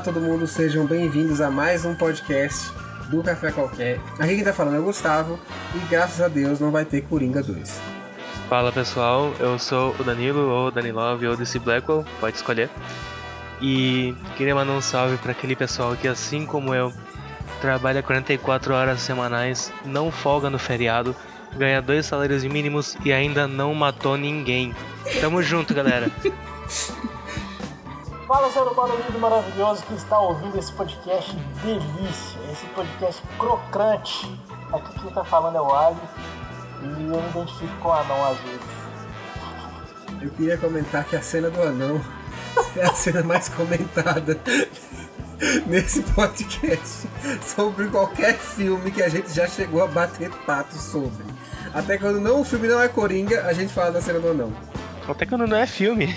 Olá todo mundo, sejam bem-vindos a mais um podcast do Café Qualquer. Aqui quem tá falando é o Gustavo e graças a Deus não vai ter Coringa 2. Fala pessoal, eu sou o Danilo, ou Danilov, ou DC Blackwell, pode escolher. E queria mandar um salve para aquele pessoal que, assim como eu, trabalha 44 horas semanais, não folga no feriado, ganha dois salários mínimos e ainda não matou ninguém. Tamo junto, galera. Fala, ser humano lindo maravilhoso que está ouvindo esse podcast delícia, esse podcast crocante. Aqui quem tá falando é o Ali e eu me identifico com o anão às vezes. Eu queria comentar que a cena do anão é a cena mais comentada nesse podcast sobre qualquer filme que a gente já chegou a bater pato sobre. Até quando não, o filme não é Coringa, a gente fala da cena do anão. Até quando não é filme.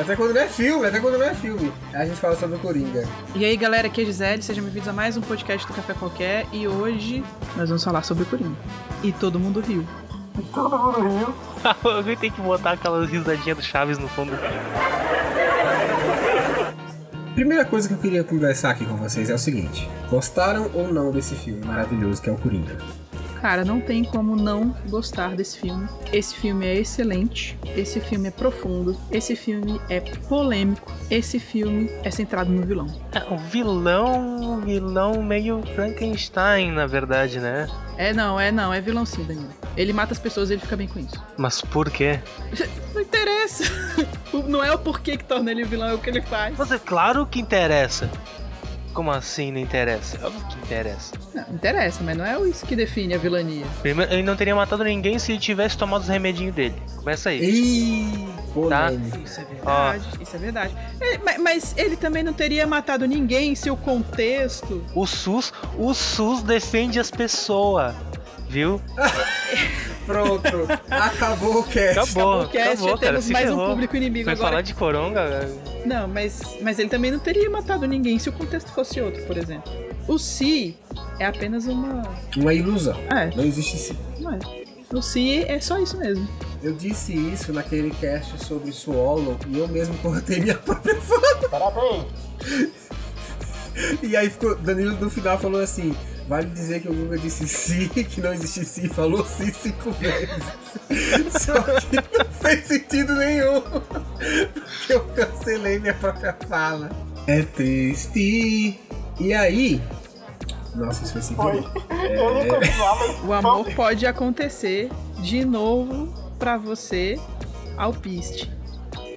Até quando não é filme, até quando não é filme. A gente fala sobre o Coringa. E aí galera, aqui é Gisele, sejam bem-vindos a mais um podcast do Café Qualquer e hoje nós vamos falar sobre o Coringa. E todo mundo riu. E todo mundo riu. Alguém tem que botar aquelas risadinhas do Chaves no fundo. Primeira coisa que eu queria conversar aqui com vocês é o seguinte: gostaram ou não desse filme maravilhoso que é o Coringa? Cara, não tem como não gostar desse filme. Esse filme é excelente, esse filme é profundo, esse filme é polêmico, esse filme é centrado no vilão. É um vilão, um vilão meio Frankenstein, na verdade, né? É não, é não, é vilão sim, Danilo. Ele mata as pessoas e ele fica bem com isso. Mas por quê? Não interessa. Não é o porquê que torna ele vilão, é o que ele faz. Mas é claro que interessa. Como assim não interessa? Óbvio que interessa. Não, interessa, mas não é isso que define a vilania. Primeiro, ele não teria matado ninguém se ele tivesse tomado os remedinhos dele. Começa aí. Ih, polêmico. Isso é verdade, isso é verdade. É, mas, mas ele também não teria matado ninguém se o contexto. O SUS, o SUS defende as pessoas. Viu? Pronto, acabou o cast. Acabou, o cast, acabou, cara. temos mais um ferrou. público inimigo Foi agora. falar de coronga? Não, mas, mas ele também não teria matado ninguém se o contexto fosse outro, por exemplo. O Si é apenas uma. Uma ilusão. É, Não existe esse. não é. O Si é só isso mesmo. Eu disse isso naquele cast sobre Swallow e eu mesmo cortei minha própria fala. Parabéns. E aí ficou. Danilo no final falou assim. Vale dizer que o Guga disse sim, que não existe sim, falou sim cinco vezes. Só que não fez sentido nenhum. Porque eu cancelei minha própria fala. É triste. E aí. Nossa, isso foi sem querer. Mas. O amor pode acontecer de novo pra você, alpiste.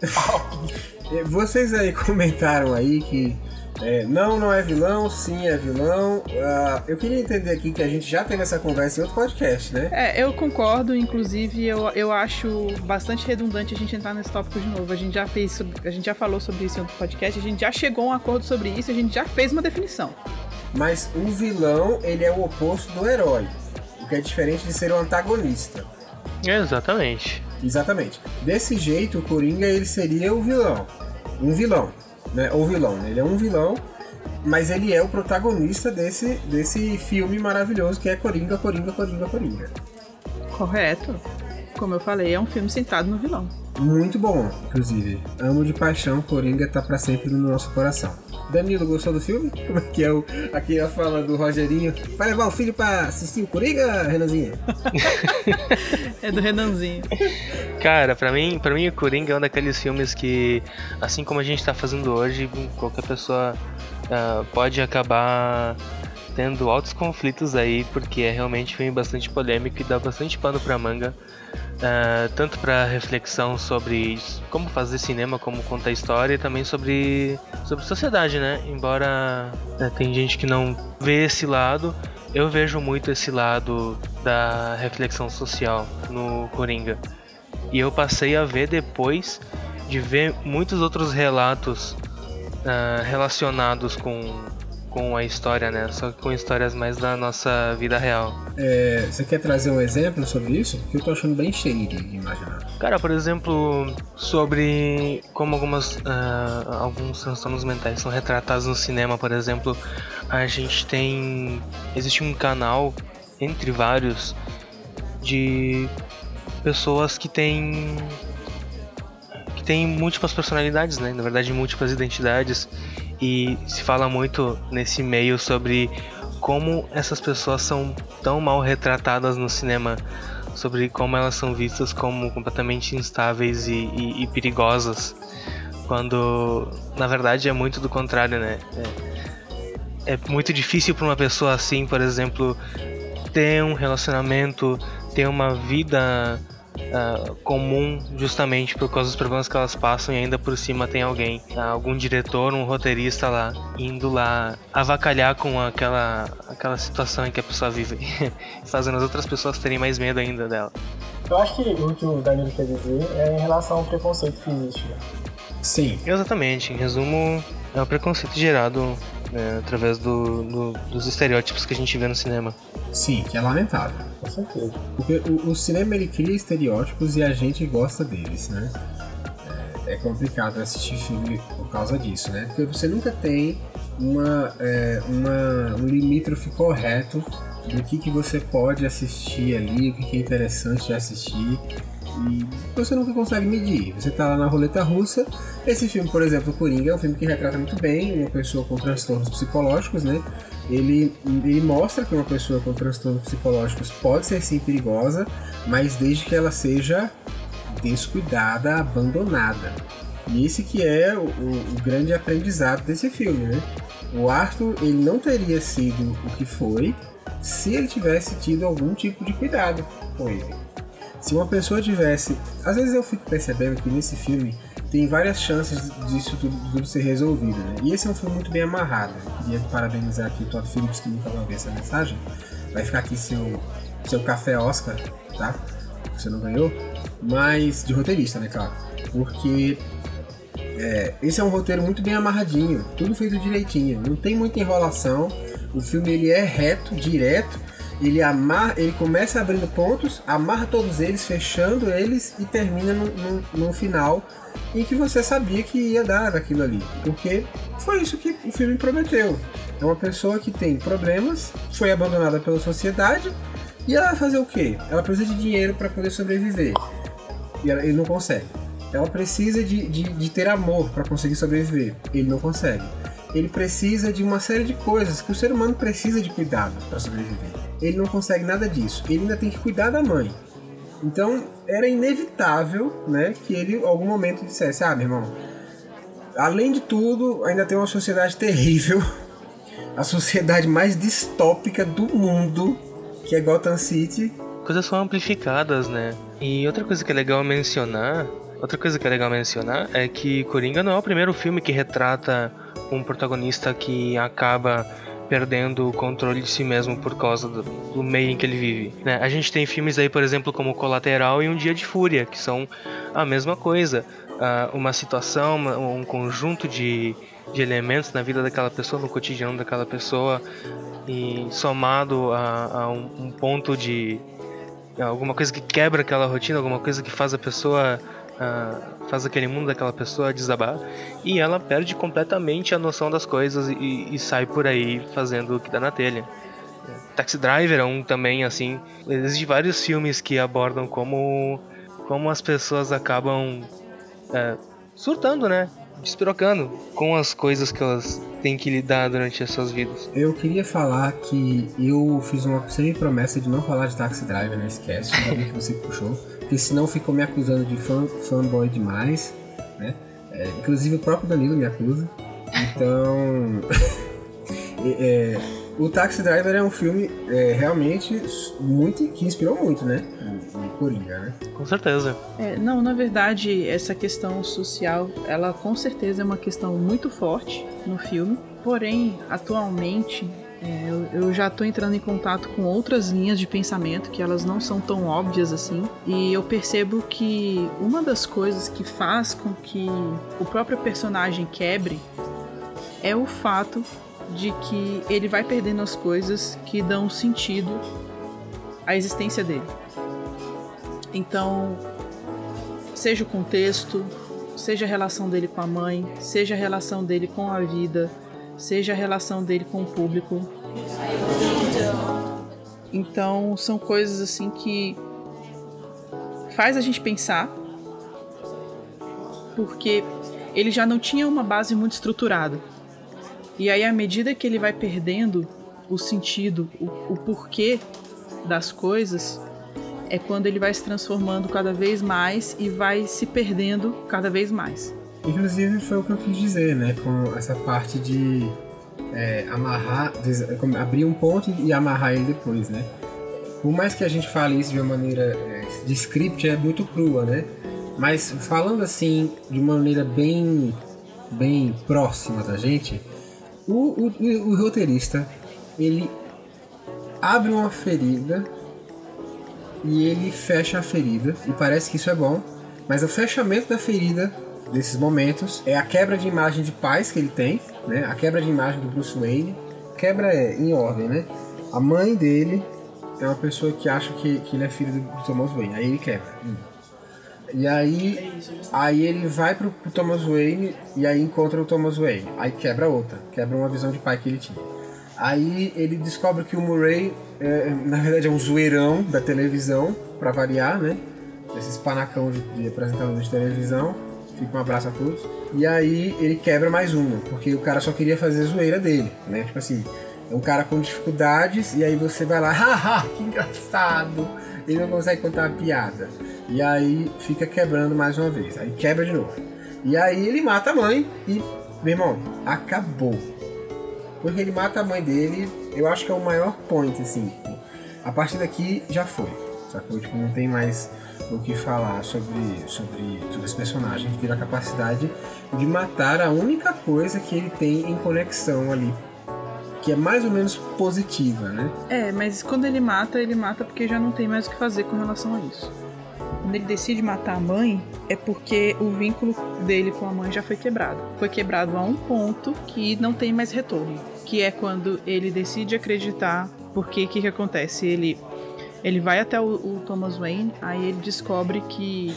É, Vocês aí comentaram aí que é, não, não é vilão, sim é vilão. Ah, eu queria entender aqui que a gente já teve essa conversa em outro podcast, né? É, eu concordo, inclusive eu, eu acho bastante redundante a gente entrar nesse tópico de novo. A gente já fez, sobre- a gente já falou sobre isso em outro podcast, a gente já chegou a um acordo sobre isso, a gente já fez uma definição. Mas o vilão, ele é o oposto do herói. O que é diferente de ser o antagonista. Exatamente. Exatamente. Desse jeito, o Coringa, ele seria o vilão. Um vilão, né? Ou vilão, né? Ele é um vilão, mas ele é o protagonista desse, desse filme maravilhoso que é Coringa, Coringa, Coringa, Coringa. Correto? Como eu falei, é um filme centrado no vilão. Muito bom, inclusive. Amo de paixão, Coringa tá pra sempre no nosso coração. Danilo, gostou do filme? Como é que é o, aqui a fala do Rogerinho? Vai levar o filho pra assistir o Coringa, Renanzinho? É do Renanzinho. Cara, pra mim, pra mim o Coringa é um daqueles filmes que, assim como a gente tá fazendo hoje, qualquer pessoa ah, pode acabar tendo altos conflitos aí, porque é realmente um filme bastante polêmico e dá bastante pano pra manga. Ah, tanto pra reflexão sobre como fazer cinema, como contar história, e também sobre, sobre sociedade, né? Embora né, tem gente que não vê esse lado, eu vejo muito esse lado da reflexão social no Coringa. E eu passei a ver depois de ver muitos outros relatos ah, relacionados com, com a história, né? Só que com histórias mais da nossa vida real. É, você quer trazer um exemplo sobre isso? Porque eu tô achando bem cheio de imaginar. Cara, por exemplo, sobre como algumas, ah, alguns transtornos mentais são retratados no cinema, por exemplo, a gente tem. Existe um canal, entre vários, de pessoas que têm. que têm múltiplas personalidades, né? Na verdade, múltiplas identidades. E se fala muito nesse meio sobre como essas pessoas são tão mal retratadas no cinema, sobre como elas são vistas como completamente instáveis e, e, e perigosas, quando na verdade é muito do contrário, né? É, é muito difícil para uma pessoa assim, por exemplo, ter um relacionamento, ter uma vida uh, comum justamente por causa dos problemas que elas passam e ainda por cima tem alguém, uh, algum diretor, um roteirista lá, indo lá avacalhar com aquela, aquela situação em que a pessoa vive, fazendo as outras pessoas terem mais medo ainda dela. Eu acho que o que o Danilo quer dizer é em relação ao preconceito que existe. Né? Sim. Exatamente. Em resumo, é o preconceito gerado né, através do, do, dos estereótipos que a gente vê no cinema. Sim, que é lamentável. Com certeza. Porque o, o cinema ele cria estereótipos e a gente gosta deles, né? É, é, complicado assistir filme por causa disso, né? Porque você nunca tem uma, é, uma, um limítrofe correto do que, que você pode assistir ali, o que, que é interessante de assistir e você nunca consegue medir. Você tá lá na roleta russa. Esse filme, por exemplo, Coringa, é um filme que retrata muito bem uma pessoa com transtornos psicológicos, né? Ele, ele mostra que uma pessoa com transtornos psicológicos pode ser sim perigosa, mas desde que ela seja descuidada, abandonada. E esse que é o, o, grande aprendizado desse filme, né? O Arthur, ele não teria sido o que foi se ele tivesse tido algum tipo de cuidado com ele. Se uma pessoa tivesse. Às vezes eu fico percebendo que nesse filme tem várias chances disso tudo, tudo ser resolvido, né? E esse é um filme muito bem amarrado. Né? Queria parabenizar aqui o Todd Phillips que vai ver essa mensagem. Vai ficar aqui seu, seu café Oscar, tá? Você não ganhou. Mas de roteirista, né, claro? Porque é, esse é um roteiro muito bem amarradinho, tudo feito direitinho, não tem muita enrolação. O filme ele é reto, direto ele amarra, ele começa abrindo pontos, amarra todos eles, fechando eles e termina no final em que você sabia que ia dar aquilo ali. Porque foi isso que o filme prometeu. É uma pessoa que tem problemas, foi abandonada pela sociedade e ela vai fazer o quê? Ela precisa de dinheiro para poder sobreviver. E ela, ele não consegue. Ela precisa de, de, de ter amor para conseguir sobreviver. Ele não consegue. Ele precisa de uma série de coisas que o ser humano precisa de cuidados para sobreviver ele não consegue nada disso. Ele ainda tem que cuidar da mãe. Então era inevitável, né, que ele em algum momento dissesse: "Ah, meu irmão, além de tudo, ainda tem uma sociedade terrível, a sociedade mais distópica do mundo, que é Gotham City. Coisas são amplificadas, né? E outra coisa que é legal mencionar, outra coisa que é legal mencionar é que Coringa não é o primeiro filme que retrata um protagonista que acaba perdendo o controle de si mesmo por causa do, do meio em que ele vive. Né? A gente tem filmes aí, por exemplo, como Colateral e Um Dia de Fúria, que são a mesma coisa. Uh, uma situação, uma, um conjunto de, de elementos na vida daquela pessoa, no cotidiano daquela pessoa, e somado a, a um, um ponto de alguma coisa que quebra aquela rotina, alguma coisa que faz a pessoa uh, faz aquele mundo daquela pessoa desabar e ela perde completamente a noção das coisas e, e sai por aí fazendo o que dá na telha. Taxi Driver é um também assim. Existem vários filmes que abordam como como as pessoas acabam é, surtando, né? Despirocando com as coisas que elas têm que lidar durante as suas vidas. Eu queria falar que eu fiz uma semi-promessa de não falar de Taxi Driver nesse cast, ainda que você puxou porque senão ficou me acusando de fan, fanboy demais, né? É, inclusive o próprio Danilo me acusa. Então, é, o Taxi Driver é um filme é, realmente muito que inspirou muito, né? O, Coringa, né? Com certeza. É, não, na verdade, essa questão social, ela com certeza é uma questão muito forte no filme. Porém, atualmente, é, eu, eu, já estou entrando em contato com outras linhas de pensamento que elas não são tão óbvias assim. E eu percebo que uma das coisas que faz com que o próprio personagem quebre é o fato de que ele vai perdendo as coisas que dão sentido à existência dele. Então, seja o contexto, seja a relação dele com a mãe, seja a relação dele com a vida, seja a relação dele com o público. Então, são coisas assim que faz a gente pensar, porque ele já não tinha uma base muito estruturada. E aí, à medida que ele vai perdendo o sentido, o, o porquê das coisas, é quando ele vai se transformando cada vez mais e vai se perdendo cada vez mais. Inclusive foi o que eu quis dizer, né? Com essa parte de é, amarrar, abrir um ponto e amarrar ele depois, né? Por mais que a gente fale isso de uma maneira é, de script, é muito crua, né? Mas falando assim, de uma maneira bem, bem próxima da gente, o, o, o roteirista ele abre uma ferida e ele fecha a ferida e parece que isso é bom, mas o fechamento da ferida desses momentos é a quebra de imagem de paz que ele tem, né? A quebra de imagem do Bruce Wayne. Quebra é em ordem, né? A mãe dele é uma pessoa que acha que, que ele é filho do Thomas Wayne. Aí ele quebra. Hum. E aí, aí ele vai pro, pro, Thomas Wayne e aí encontra o Thomas Wayne. Aí quebra outra, quebra uma visão de pai que ele tinha. Aí ele descobre que o Murray, é, na verdade, é um zoeirão da televisão, para variar, né? Esses panacão de, de apresentador de televisão. Fica um abraço a todos. E aí ele quebra mais uma, porque o cara só queria fazer zoeira dele, né? Tipo assim, é um cara com dificuldades e aí você vai lá, haha, que engraçado. Ele não consegue contar uma piada. E aí fica quebrando mais uma vez. Aí quebra de novo. E aí ele mata a mãe e, meu irmão, acabou. Porque ele mata a mãe dele, eu acho que é o maior point, assim. A partir daqui já foi. Sacou? Tipo, não tem mais o que falar sobre, sobre, sobre esse personagem. Ele teve a capacidade de matar a única coisa que ele tem em conexão ali. Que é mais ou menos positiva, né? É, mas quando ele mata, ele mata porque já não tem mais o que fazer com relação a isso. Quando ele decide matar a mãe, é porque o vínculo dele com a mãe já foi quebrado. Foi quebrado a um ponto que não tem mais retorno. Que é quando ele decide acreditar. Porque o que, que acontece? Ele ele vai até o, o Thomas Wayne, aí ele descobre que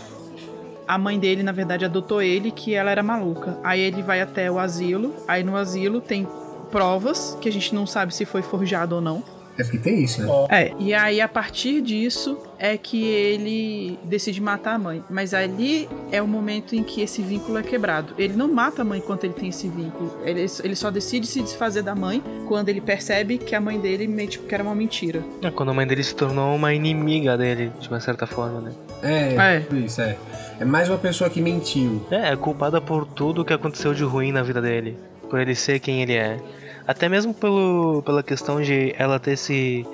a mãe dele, na verdade, adotou ele, que ela era maluca. Aí ele vai até o asilo, aí no asilo tem provas que a gente não sabe se foi forjado ou não. É porque tem isso, né? É, e aí a partir disso é que ele decide matar a mãe. Mas ali é o momento em que esse vínculo é quebrado. Ele não mata a mãe enquanto ele tem esse vínculo. Ele, ele só decide se desfazer da mãe quando ele percebe que a mãe dele meio tipo, que era uma mentira. É quando a mãe dele se tornou uma inimiga dele, de uma certa forma, né? É, é. isso, é. É mais uma pessoa que mentiu. É, é culpada por tudo que aconteceu de ruim na vida dele. Por ele ser quem ele é. Até mesmo pelo, pela questão de ela ter se,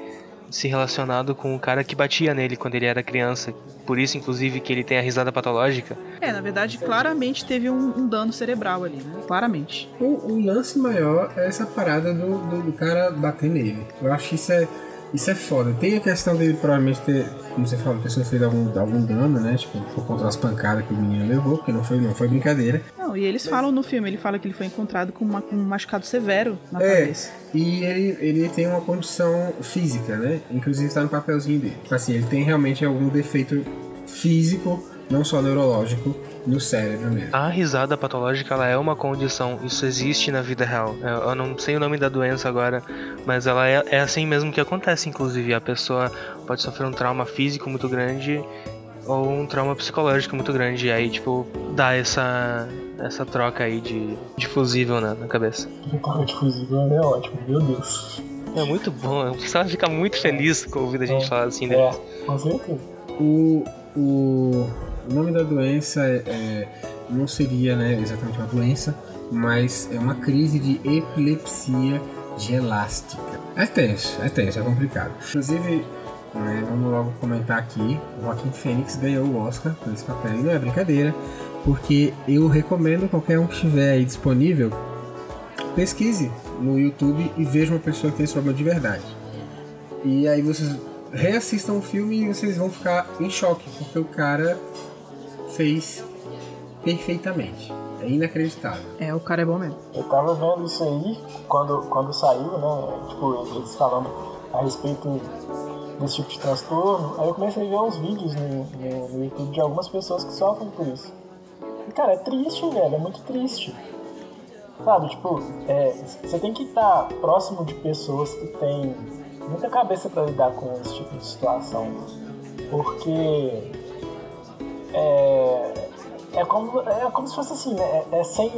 se relacionado com o cara que batia nele quando ele era criança. Por isso, inclusive, que ele tem a risada patológica. É, na verdade, claramente teve um, um dano cerebral ali, né? Claramente. O, o, lance maior é essa parada do, do, do cara bater nele. Eu acho que isso é isso é foda. Tem a questão dele provavelmente ter, como você falou, pessoa fez algum, algum dano, né? Tipo, por conta das pancadas que o menino levou, porque não foi, não foi brincadeira. Não, e eles falam no filme, ele fala que ele foi encontrado com, uma, com um machucado severo na é, cabeça. E ele, ele tem uma condição física, né? Inclusive está no papelzinho dele. Tipo assim, ele tem realmente algum defeito físico, não só neurológico, no cérebro mesmo. A risada patológica ela é uma condição, isso existe na vida real. Eu não sei o nome da doença agora, mas ela é, é assim mesmo que acontece, inclusive. A pessoa pode sofrer um trauma físico muito grande ou um trauma psicológico muito grande. E aí, tipo, dá essa, essa troca aí de, de fusível na, na cabeça. Troca de fusível é ótimo, meu Deus. É muito bom, o pessoal fica muito feliz com ouvir a gente é, falar assim, né? É, com certeza. O, o, o nome da doença é, é, não seria né, exatamente uma doença, mas é uma crise de epilepsia gelástica. É tenso, é tenso, é complicado. Inclusive, né, vamos logo comentar aqui, o Joaquim Fênix ganhou o Oscar por esse papel, e não é brincadeira, porque eu recomendo qualquer um que estiver aí disponível, pesquise no YouTube e veja uma pessoa que tem esse problema de verdade. E aí vocês reassistam o filme e vocês vão ficar em choque, porque o cara fez perfeitamente. É inacreditável. É, o cara é bom mesmo. Eu tava vendo isso aí quando, quando saiu, né? Tipo, eles falando a respeito desse tipo de transtorno. Aí eu comecei a ver uns vídeos no, no, no YouTube de algumas pessoas que sofrem por isso. E, cara, é triste, velho. É muito triste. Sabe, tipo, é, você tem que estar próximo de pessoas que têm muita cabeça para lidar com esse tipo de situação. Porque é, é, como, é como se fosse assim, né? É, é sem,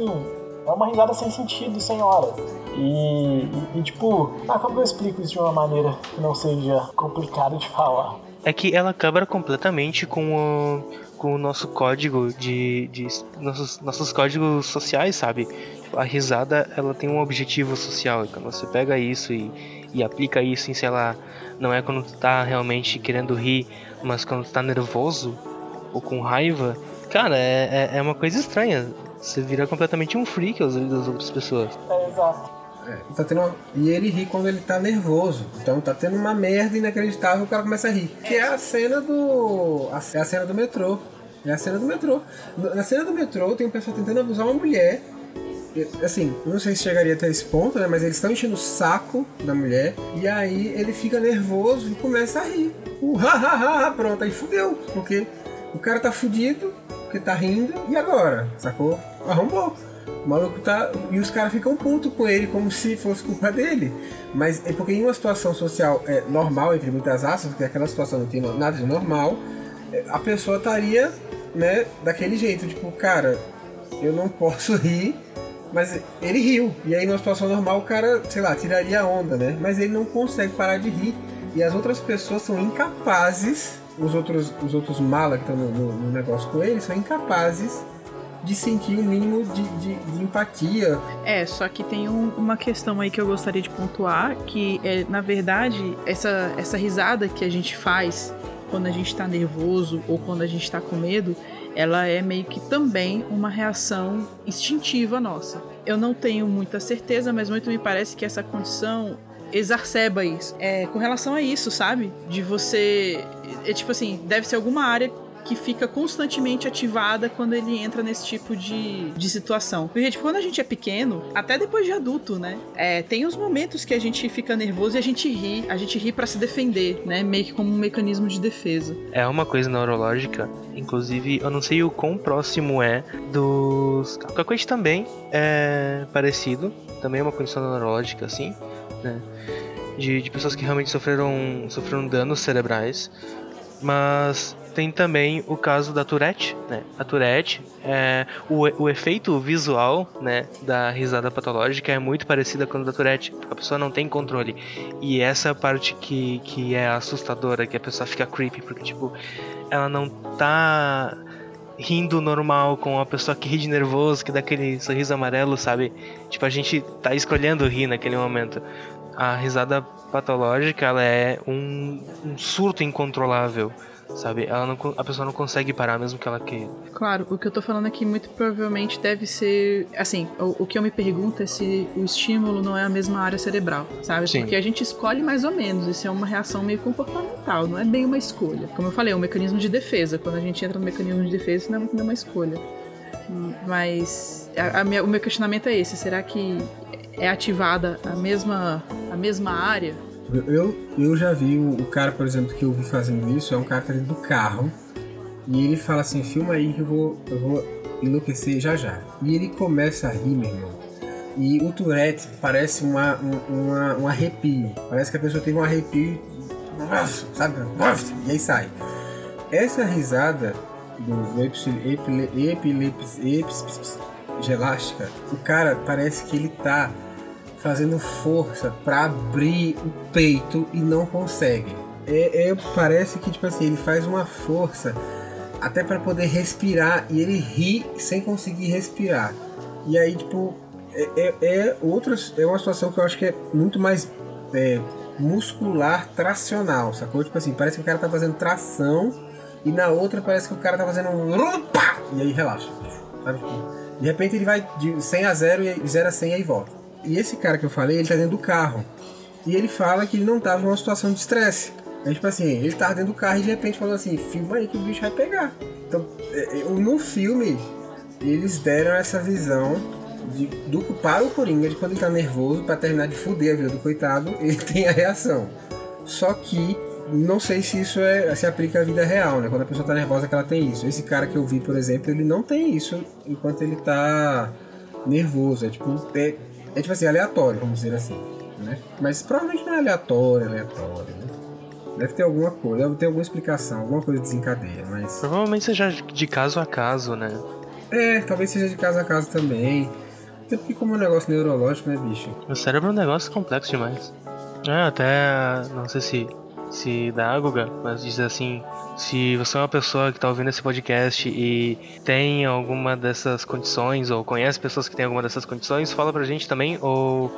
É uma risada sem sentido, sem hora. E, e, e tipo, ah, como eu explico isso de uma maneira que não seja complicada de falar? É que ela quebra completamente com o com o nosso código de, de nossos, nossos códigos sociais, sabe? A risada, ela tem um objetivo social. Quando você pega isso e, e aplica isso em, sei lá, não é quando tu tá realmente querendo rir, mas quando tu tá nervoso ou com raiva, cara, é, é, é uma coisa estranha. Você vira completamente um freak aos olhos das outras pessoas. É, exato. É, tá tendo uma... E ele ri quando ele tá nervoso. Então tá tendo uma merda inacreditável e o cara começa a rir. Que é a cena do. É a cena do metrô. É a cena do metrô. Na cena do metrô tem um pessoal tentando abusar uma mulher. Assim, não sei se chegaria até esse ponto, né? Mas eles estão enchendo o saco da mulher. E aí ele fica nervoso e começa a rir. Uh, ha, ha, ha, pronto, aí fudeu. Porque o cara tá fudido, porque tá rindo. E agora? Sacou? Arrombou. O maluco tá. E os caras ficam putos com ele, como se fosse culpa dele. Mas é porque em uma situação social é, normal, entre muitas aspas, porque aquela situação não tem nada de normal, é, a pessoa estaria, né, daquele jeito, tipo, cara, eu não posso rir, mas ele riu. E aí numa situação normal o cara, sei lá, tiraria a onda, né? Mas ele não consegue parar de rir. E as outras pessoas são incapazes, os outros, os outros malas que estão no, no, no negócio com ele, são incapazes de sentir o um mínimo de, de, de, empatia. É, só que tem um, uma questão aí que eu gostaria de pontuar, que é, na verdade, essa, essa risada que a gente faz quando a gente está nervoso ou quando a gente está com medo, ela é meio que também uma reação instintiva nossa. Eu não tenho muita certeza, mas muito me parece que essa condição exacerba isso. É, com relação a isso, sabe? De você. É tipo assim, deve ser alguma área que fica constantemente ativada quando ele entra nesse tipo de, de situação. Porque, tipo, quando a gente é pequeno, até depois de adulto, né? É, tem os momentos que a gente fica nervoso e a gente ri. A gente ri para se defender, né? Meio que como um mecanismo de defesa. É uma coisa neurológica. Inclusive, eu não sei o quão próximo é dos. Cacoete também é parecido. Também é uma condição neurológica, assim, né? De, de pessoas que realmente sofreram, sofreram danos cerebrais. Mas tem também o caso da Tourette, né? A Tourette, é, o, o efeito visual, né, da risada patológica é muito parecida com o da Tourette, a pessoa não tem controle. E essa é a parte que, que é assustadora, que a pessoa fica creepy, porque, tipo, ela não tá rindo normal com a pessoa que ri de nervoso, que dá aquele sorriso amarelo, sabe? Tipo, a gente tá escolhendo rir naquele momento. A risada patológica, ela é um, um surto incontrolável sabe? Ela não, a pessoa não consegue parar mesmo que ela queira. Claro, o que eu tô falando aqui muito provavelmente deve ser, assim, o, o que eu me pergunto é se o estímulo não é a mesma área cerebral, sabe? Sim. Porque a gente escolhe mais ou menos, isso é uma reação meio comportamental, não é bem uma escolha. Como eu falei, é um mecanismo de defesa. Quando a gente entra no mecanismo de defesa, não é uma escolha. Mas a, a minha, o meu questionamento é esse: será que é ativada a mesma, a mesma área eu, eu já vi o, o, cara, por exemplo, que eu vi fazendo isso, é um cara que tá do carro. E ele fala assim, filma aí que eu vou, eu vou enlouquecer já já. E ele começa a rir, meu irmão. E o Tourette parece uma, uma, um arrepio. Parece que a pessoa teve um arrepio, sabe? E aí sai. Essa risada do epilepsia gelástica, o cara parece que ele tá fazendo força para abrir o peito e não consegue. É, é, parece que tipo assim ele faz uma força até para poder respirar e ele ri sem conseguir respirar. E aí tipo é, é, é outras é uma situação que eu acho que é muito mais é, muscular tracional, sacou? Tipo assim parece que o cara tá fazendo tração e na outra parece que o cara tá fazendo um e aí relaxa, sabe? De repente ele vai de 100 a 0 e 0 a 100 e aí volta. E esse cara que eu falei, ele tá dentro do carro. E ele fala que ele não tava numa situação de estresse. É tipo assim, ele tava dentro do carro e de repente falou assim, filma aí que o bicho vai pegar. Então, é, é, no filme, eles deram essa visão de, do, para o Coringa de quando ele tá nervoso para terminar de fuder a vida do coitado, ele tem a reação. Só que não sei se isso é, se aplica à vida real, né? Quando a pessoa tá nervosa que ela tem isso. Esse cara que eu vi, por exemplo, ele não tem isso enquanto ele tá nervoso. É tipo, é, é tipo assim, aleatório, vamos dizer assim. Né? Mas provavelmente não é aleatório, aleatório, né? Deve ter alguma coisa, deve ter alguma explicação, alguma coisa desencadeia, mas. Provavelmente seja de caso a caso, né? É, talvez seja de caso a caso também. Até porque como é um negócio neurológico, né, bicho? O cérebro é um negócio complexo demais. É, até. Não sei se. Se dá, Guga, mas diz assim: se você é uma pessoa que está ouvindo esse podcast e tem alguma dessas condições, ou conhece pessoas que têm alguma dessas condições, fala pra gente também, ou,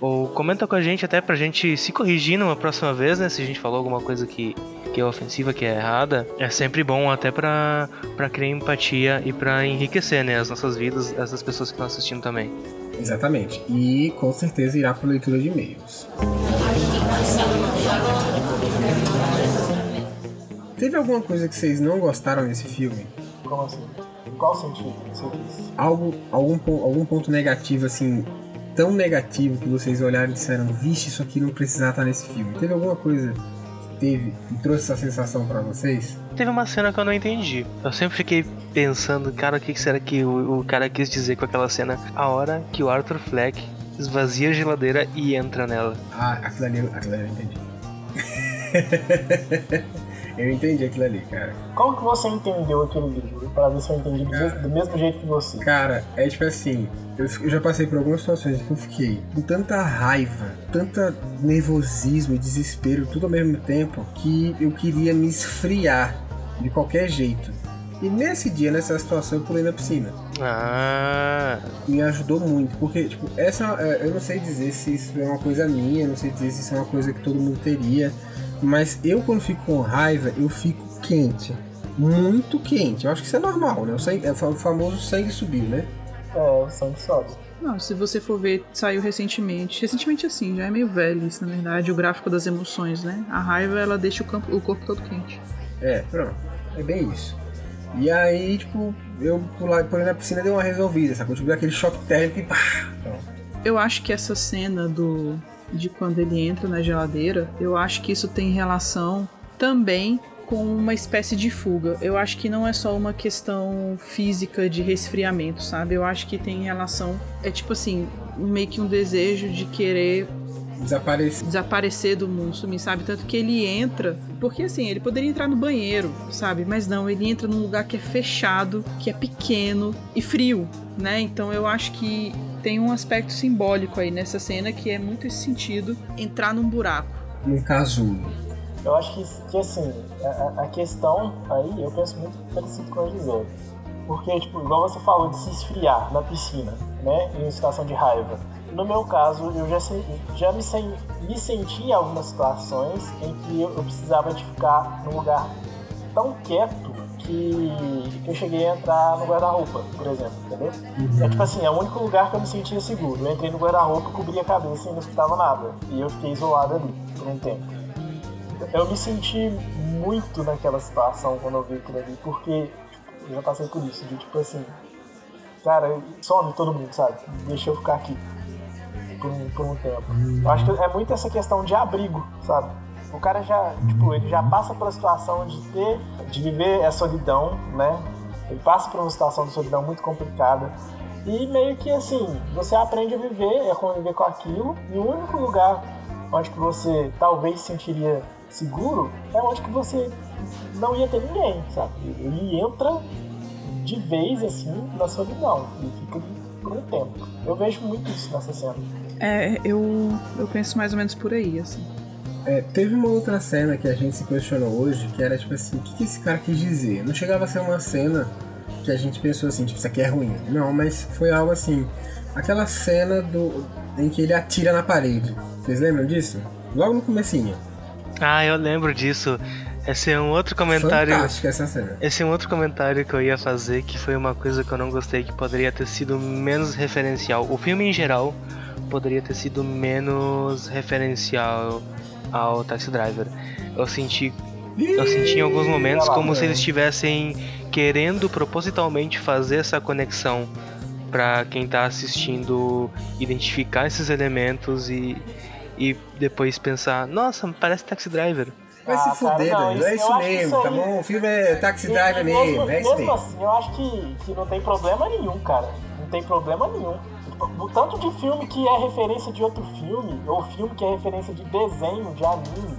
ou comenta com a gente até pra gente se corrigir numa próxima vez, né? Se a gente falou alguma coisa que, que é ofensiva, que é errada. É sempre bom até pra, pra criar empatia e pra enriquecer, né? As nossas vidas, essas pessoas que estão assistindo também. Exatamente. E com certeza irá para leitura de e-mails. Teve alguma coisa que vocês não gostaram nesse filme? Como assim? Em qual sentido? Algo, algum, algum ponto negativo, assim, tão negativo que vocês olharam e disseram, vixe, isso aqui não precisava estar nesse filme. Teve alguma coisa que teve, que trouxe essa sensação pra vocês? Teve uma cena que eu não entendi. Eu sempre fiquei pensando, cara, o que que será que o, o cara quis dizer com aquela cena? A hora que o Arthur Fleck esvazia a geladeira e entra nela. Ah, aquilo ali, aquilo ali eu entendi. eu entendi aquilo ali, cara. Como que você entendeu aquele livro? Pra ver se eu entendi do, mes- do mesmo jeito que você. Cara, é tipo assim, eu, eu já passei por algumas situações que eu fiquei com tanta raiva, tanta nervosismo e desespero, tudo ao mesmo tempo, que eu queria me esfriar de qualquer jeito. E nesse dia, nessa situação, eu pulei na piscina. Ah, Me ajudou muito, porque, tipo, essa. é, Eu não sei dizer se isso é uma coisa minha, eu não sei dizer se isso é uma coisa que todo mundo teria, mas eu, quando fico com raiva, eu fico quente. Muito quente. Eu acho que isso é normal, né? O, sangue, é o famoso sangue subiu, né? É, o sangue sobe. Não, se você for ver, saiu recentemente. Recentemente assim, já é meio velho isso, na verdade, o gráfico das emoções, né? A raiva, ela deixa o, campo, o corpo todo quente. É, pronto. É bem isso. E aí, tipo, eu pular, pulei na piscina deu uma resolvida, sacou? Tipo, aquele choque térmico e pá! Pronto. Eu acho que essa cena do de quando ele entra na geladeira, eu acho que isso tem relação também com uma espécie de fuga. Eu acho que não é só uma questão física de resfriamento, sabe? Eu acho que tem relação é tipo assim, meio que um desejo de querer Desapareci. desaparecer do mundo, sumir, sabe? Tanto que ele entra, porque assim, ele poderia entrar no banheiro, sabe? Mas não, ele entra num lugar que é fechado, que é pequeno e frio, né? Então eu acho que tem um aspecto simbólico aí nessa cena que é muito esse sentido, entrar num buraco. num casulo. Eu acho que, que assim, a, a- a questão aí, eu penso muito parecido com a Gisele. Porque, tipo, igual você falou de se esfriar na piscina, né? Em situação de raiva. No meu caso, eu já, se- já me, sen- me senti em algumas situações em que eu, eu precisava de ficar num lugar tão quieto que eu cheguei a entrar no guarda-roupa, por exemplo, entendeu? É tipo assim, é o único lugar que eu me sentia seguro. Eu entrei no guarda-roupa, cobri a cabeça e não escutava nada. E eu fiquei isolado ali por um tempo. Eu me senti muito naquela situação quando eu vi aquilo ali, porque eu já passei por isso, de tipo assim, cara, some todo mundo, sabe? Deixa eu ficar aqui por um, tempo. Eu acho que é muito essa questão de abrigo, sabe? O cara já, tipo, ele já passa por a situação de ter, de viver a solidão, né? Ele passa por uma situação de solidão muito complicada. E meio que assim, você aprende a viver, a conviver com aquilo, e o único lugar onde que você talvez se sentiria seguro é onde que você não ia ter ninguém, sabe? Ele entra de vez assim na solidão e fica um tempo. Eu vejo muito isso nessa cena. É, eu, eu penso mais ou menos por aí, assim. É, teve uma outra cena que a gente se questionou hoje, que era tipo assim, o que, que esse cara quis dizer? Não chegava a ser uma cena que a gente pensou assim, tipo, isso aqui é ruim. Não, mas foi algo assim. Aquela cena do em que ele atira na parede. Vocês lembram disso? Logo no comecinho. ah, eu lembro disso. Esse é um outro comentário. Fantástica essa cena. Esse é um outro comentário que eu ia fazer, que foi uma coisa que eu não gostei, que poderia ter sido menos referencial. O filme em geral poderia ter sido menos referencial ao Taxi Driver. Eu senti, eu senti em alguns momentos lá, como se eles estivessem querendo propositalmente fazer essa conexão para quem tá assistindo identificar esses elementos e, e depois pensar, nossa, parece Taxi Driver. Vai Ah, se cara, fuder, não, Danilo. É isso- isso mesmo, isso tá bom? O filme é Taxi E- Driver e mesmo, é isso mesmo mesmo. assim, eu acho que, que não tem problema nenhum, cara. Não tem problema nenhum. O tanto de filme que é referência de outro filme, ou filme que é referência de desenho, de anime,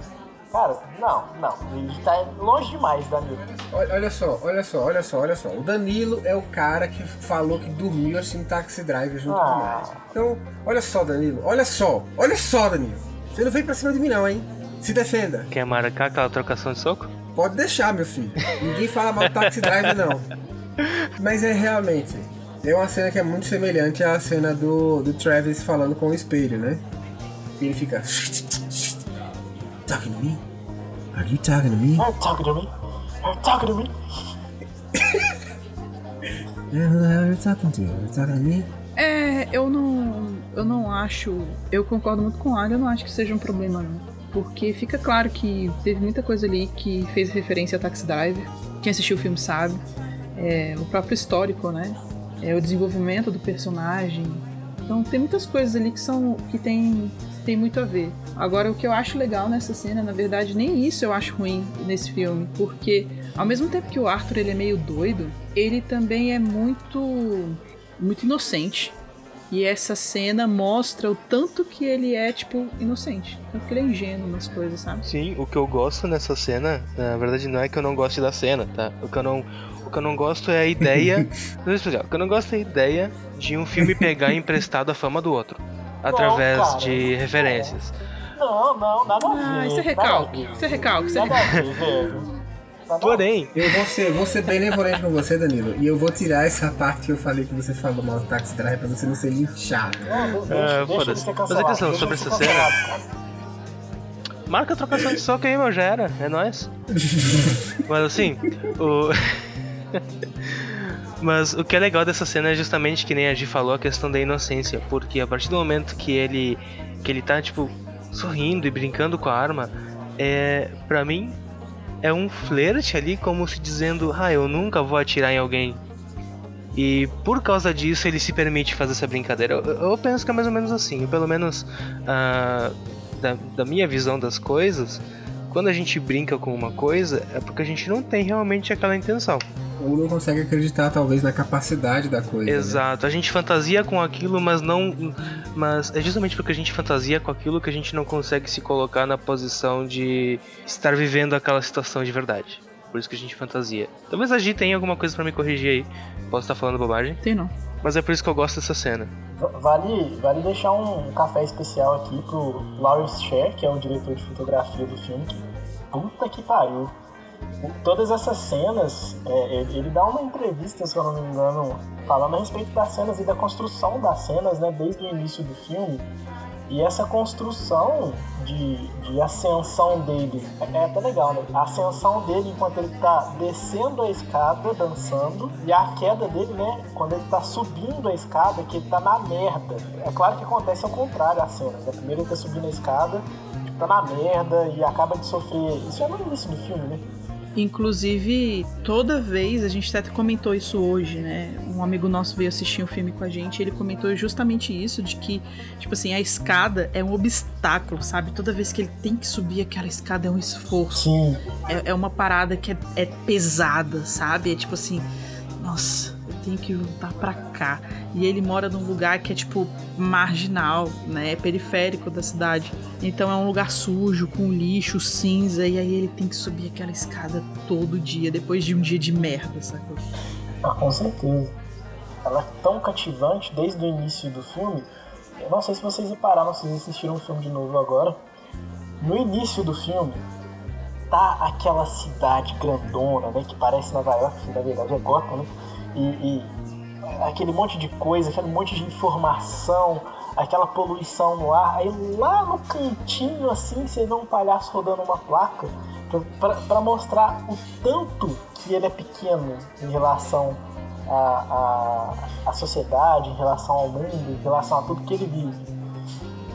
Cara, não, não. Ele tá longe demais, Danilo. Olha, olha só, olha só, olha só, olha só. O Danilo é o cara que falou que dormiu assim Taxi Drive junto Ah. com o Miles. Então, olha só, Danilo. Olha só, olha só, Danilo. Você não vem pra cima de mim não, hein? Se defenda. Quer marcar aquela trocação de soco? Pode deixar, meu filho. Ninguém fala mal do Taxi Drive, não. Mas é realmente. É uma cena que é muito semelhante à cena do, do Travis falando com o espelho, né? E ele fica. Talking to me? Are you talking to me? Are you talking to me? Are you talking to me? Yeah, who the hell are you talking to? Are you talking to me? É, eu não. Eu não acho. Eu concordo muito com o Ali, eu não acho que seja um problema, não. Porque fica claro que teve muita coisa ali que fez referência a Taxi Driver. Quem assistiu o filme sabe. É, o próprio histórico, né? É, o desenvolvimento do personagem. Então tem muitas coisas ali que são. que tem, tem muito a ver. Agora, o que eu acho legal nessa cena, na verdade, nem isso eu acho ruim nesse filme. Porque ao mesmo tempo que o Arthur ele é meio doido, ele também é muito. muito inocente. E essa cena mostra o tanto que ele é, tipo, inocente. Tanto que ele é ingênuo nas coisas, sabe? Sim, o que eu gosto nessa cena, na verdade não é que eu não goste da cena, tá? O que eu não, o que eu não gosto é a ideia. Não. O que eu não gosto é a ideia de um filme pegar emprestado a fama do outro. Através cara, de referências. Não, não, nada a ver. Ah, isso é recalque. Isso é recalque, isso é recalque. Porém, Eu vou ser, vou ser benevolente com você, Danilo. E eu vou tirar essa parte que eu falei que você falou mal do Taxi Drive pra você não ser linchado. Não, deixa, Ah, deixa ele foda-se. cancelado. questão sobre essa cena- marca a trocação de soco aí, meu, já era. É nóis. Mas assim, o. Mas o que é legal dessa cena é justamente que nem a Gi falou, a questão da inocência. Porque a partir do momento que ele. que ele tá, tipo, sorrindo e brincando com a arma, é. pra mim, é um flerte ali, como se dizendo, ah, eu nunca vou atirar em alguém. E por causa disso ele se permite fazer essa brincadeira. Eu, eu penso que é mais ou menos assim. Pelo menos ah, da, da minha visão das coisas, quando a gente brinca com uma coisa, é porque a gente não tem realmente aquela intenção. Ou não consegue acreditar, talvez, na capacidade da coisa. né? Exato. A gente fantasia com aquilo, mas não. Mas é justamente porque a gente fantasia com aquilo que a gente não consegue se colocar na posição de estar vivendo aquela situação de verdade. Por isso que a gente fantasia. Talvez a Gi tenha alguma coisa pra me corrigir aí. Posso estar falando bobagem. Tem não. Mas é por isso que eu gosto dessa cena. Va- Vale, vale deixar um café especial aqui pro Lawrence Sher, que é o diretor de fotografia do filme. Que, puta que pariu. Todas essas cenas, é, ele, ele dá uma entrevista, se eu não me engano, falando a respeito das cenas e da construção das cenas, né, desde o início do filme. E essa construção de, de ascensão dele é, é até legal, né? A ascensão dele enquanto ele tá descendo a escada, dançando, e a queda dele, né? Quando ele tá subindo a escada, que ele tá na merda. É claro que acontece ao contrário as cenas. Né? Primeiro ele tá subindo a escada, tá na merda e acaba de sofrer. Isso é no início do filme, né? Inclusive, toda vez, a gente até comentou isso hoje, né? Um amigo nosso veio assistir um filme com a gente e ele comentou justamente isso, de que, tipo assim, a escada é um obstáculo, sabe? Toda vez que ele tem que subir aquela escada é um esforço. Sim. É, é uma parada que é, é pesada, sabe? É tipo assim, nossa, tenho que voltar pra cá. E ele mora num lugar que é tipo marginal, né? É periférico da cidade. Então é um lugar sujo, com lixo, cinza, e aí ele tem que subir aquela escada todo dia, depois de um dia de merda, sacou? Ah, com certeza. Ela é tão cativante desde o início do filme. Eu não sei se vocês repararam, se vocês assistiram o filme de novo agora. No início do filme, tá aquela cidade grandona, né? Que parece Nova York, que na verdade é Gotham, né? E, e aquele monte de coisa, aquele monte de informação, aquela poluição no ar. Aí lá no cantinho, assim, você vê um palhaço rodando uma placa pra mostrar o tanto que ele é pequeno em relação à, sociedade, em relação ao mundo, em relação a tudo que ele vive.